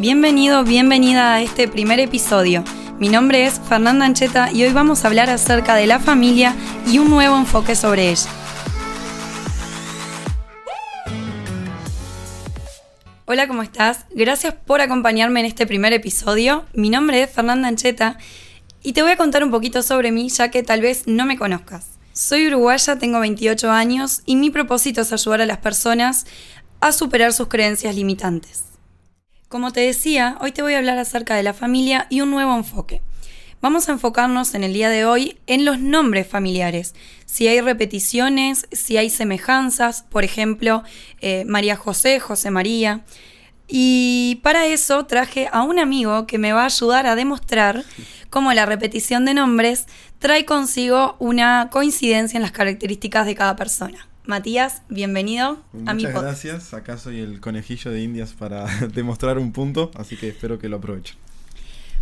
Bienvenido, bienvenida a este primer episodio. Mi nombre es Fernanda Ancheta y hoy vamos a hablar acerca de la familia y un nuevo enfoque sobre ella. Hola, ¿cómo estás? Gracias por acompañarme en este primer episodio. Mi nombre es Fernanda Ancheta y te voy a contar un poquito sobre mí ya que tal vez no me conozcas. Soy uruguaya, tengo 28 años y mi propósito es ayudar a las personas a superar sus creencias limitantes. Como te decía, hoy te voy a hablar acerca de la familia y un nuevo enfoque. Vamos a enfocarnos en el día de hoy en los nombres familiares, si hay repeticiones, si hay semejanzas, por ejemplo, eh, María José, José María. Y para eso traje a un amigo que me va a ayudar a demostrar cómo la repetición de nombres trae consigo una coincidencia en las características de cada persona. Matías, bienvenido a mi podcast. Muchas gracias, acá soy el conejillo de Indias para demostrar un punto, así que espero que lo aprovechen.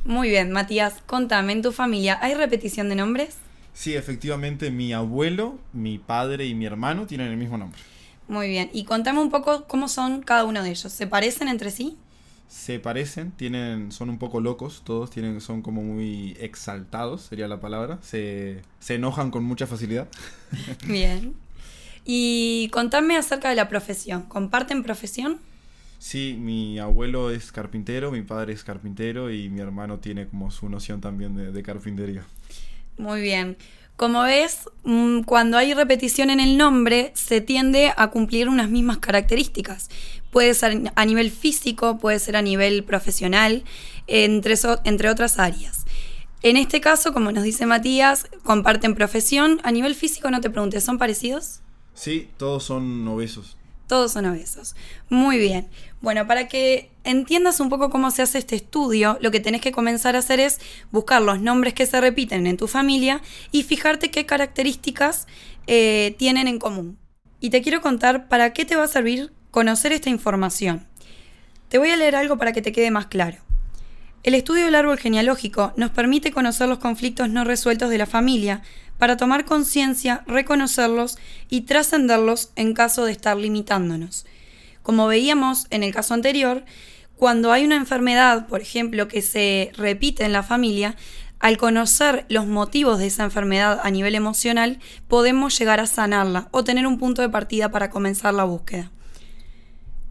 Muy bien, Matías, contame, ¿en tu familia hay repetición de nombres? Sí, efectivamente, mi abuelo, mi padre y mi hermano tienen el mismo nombre. Muy bien, y contame un poco cómo son cada uno de ellos. ¿Se parecen entre sí? Se parecen, tienen, son un poco locos, todos tienen, son como muy exaltados, sería la palabra. Se, se enojan con mucha facilidad. Bien. Y contame acerca de la profesión. ¿Comparten profesión? Sí, mi abuelo es carpintero, mi padre es carpintero y mi hermano tiene como su noción también de, carpintería. Muy bien. Como ves, mm, cuando hay repetición en el nombre, se tiende a cumplir unas mismas características. Puede ser a nivel físico, puede ser a nivel profesional, entre, entre otras áreas. En este caso, como nos dice Matías, comparten profesión. A nivel físico, no te preguntes, ¿son parecidos? Sí, todos son obesos. Todos son obesos. Muy bien. Bueno, para que entiendas un poco cómo se hace este estudio, lo que tenés que comenzar a hacer es buscar los nombres que se repiten en tu familia y fijarte qué características eh, tienen en común. Y te quiero contar para qué te va a servir conocer esta información. Te voy a leer algo para que te quede más claro. El estudio del árbol genealógico nos permite conocer los conflictos no resueltos de la familia para tomar conciencia, reconocerlos y trascenderlos en caso de estar limitándonos. Como veíamos en el caso anterior, cuando hay una enfermedad, por ejemplo, que se repite en la familia, al conocer los motivos de esa enfermedad a nivel emocional, podemos llegar a sanarla o tener un punto de partida para comenzar la búsqueda.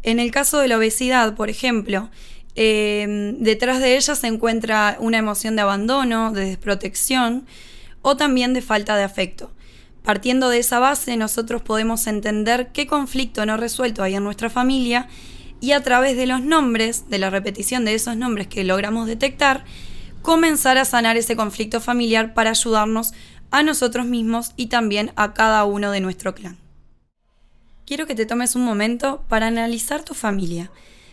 En el caso de la obesidad, por ejemplo, eh, detrás de ella se encuentra una emoción de abandono, de desprotección, o también de falta de afecto. Partiendo de esa base, nosotros podemos entender qué conflicto no resuelto hay en nuestra familia y a través de los nombres, de la repetición de esos nombres que logramos detectar, comenzar a sanar ese conflicto familiar para ayudarnos a nosotros mismos y también a cada uno de nuestro clan. Quiero que te tomes un momento para analizar tu familia.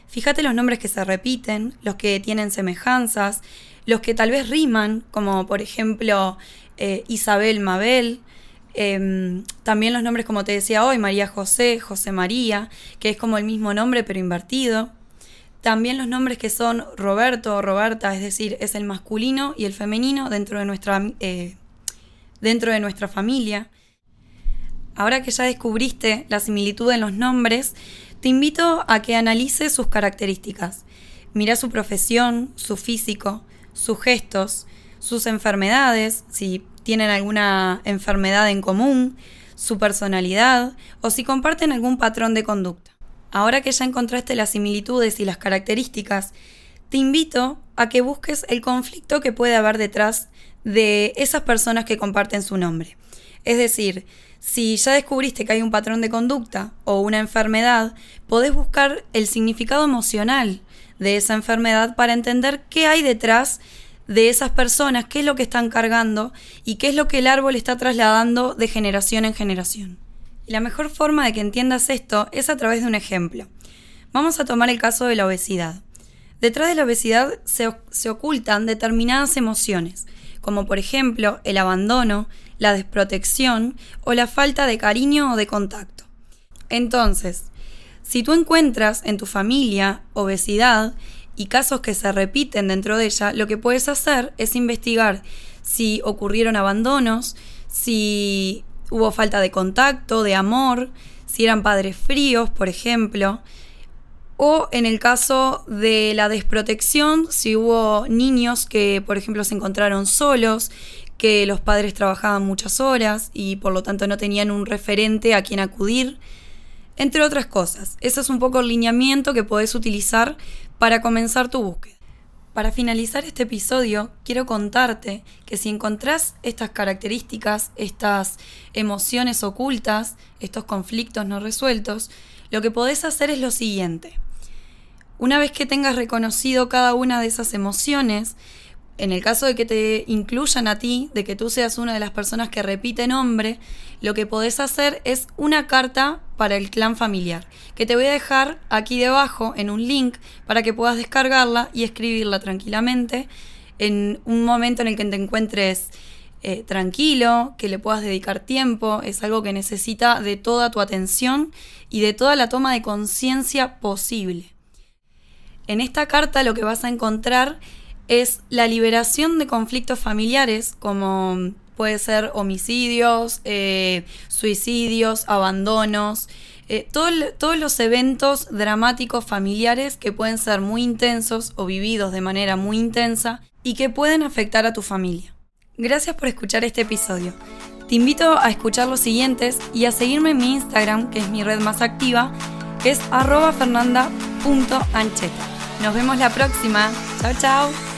Fíjate los nombres que se repiten, los que tienen semejanzas, los que tal vez riman, como por ejemplo eh, Isabel Mabel, em, también los nombres, como te decía hoy, María José, José María, que es como el mismo nombre pero invertido. También los nombres que son Roberto o Roberta, es decir, es el masculino y el femenino dentro de nuestra, eh, dentro de nuestra familia. Ahora que ya descubriste la similitud en los nombres, te invito a que analices sus características. Mira su profesión, su físico, sus gestos, sus enfermedades, si tienen alguna enfermedad en común, su personalidad o si comparten algún patrón de conducta. Ahora que ya encontraste las similitudes y las características, te invito a que busques el conflicto que puede haber detrás de esas personas que comparten su nombre. Es decir, si ya descubriste que hay un patrón de conducta o una enfermedad, podés buscar el significado emocional de esa enfermedad para entender qué hay detrás de esas personas, qué es lo que están cargando y qué es lo que el árbol está trasladando de generación en generación. Y la mejor forma de que entiendas esto es a través de un ejemplo. Vamos a tomar el caso de la obesidad. Detrás de la obesidad se, se ocultan determinadas emociones, como por ejemplo el abandono, la desprotección o la falta de cariño o de contacto. Entonces, si tú encuentras en tu familia obesidad y casos que se repiten dentro de ella, lo que puedes hacer es investigar si ocurrieron abandonos, si hubo falta de contacto, de amor, si eran padres fríos, por ejemplo, O en el caso de la desprotección, si hubo niños que, por ejemplo, se encontraron solos, que los padres trabajaban muchas horas y por lo tanto no tenían un referente a quien acudir, entre otras cosas. Ese es un poco el lineamiento que podés utilizar para comenzar tu búsqueda. Para finalizar este episodio, quiero contarte que si encontrás estas características, estas emociones ocultas, estos conflictos no resueltos, lo que podés hacer es lo siguiente. Una vez que tengas reconocido cada una de esas emociones, en el caso de que te incluyan a ti, de que tú seas una de las personas que repite nombre, lo que podés hacer es una carta para el clan familiar, que te voy a dejar aquí debajo en un link para que puedas descargarla y escribirla tranquilamente en un momento en el que te encuentres eh, tranquilo, que le puedas dedicar tiempo, es algo que necesita de toda tu atención y de toda la toma de conciencia posible. En esta carta lo que vas a encontrar es la liberación de conflictos familiares, como puede ser homicidios, eh, suicidios, abandonos, eh, todos los eventos dramáticos familiares que pueden ser muy intensos o vividos de manera muy intensa y que pueden afectar a tu familia. Gracias por escuchar este episodio. Te invito a escuchar los siguientes y a seguirme en mi Instagram, que es mi red más activa, que es arroba fernanda.ancheta. Nos vemos la próxima. Chao, chao.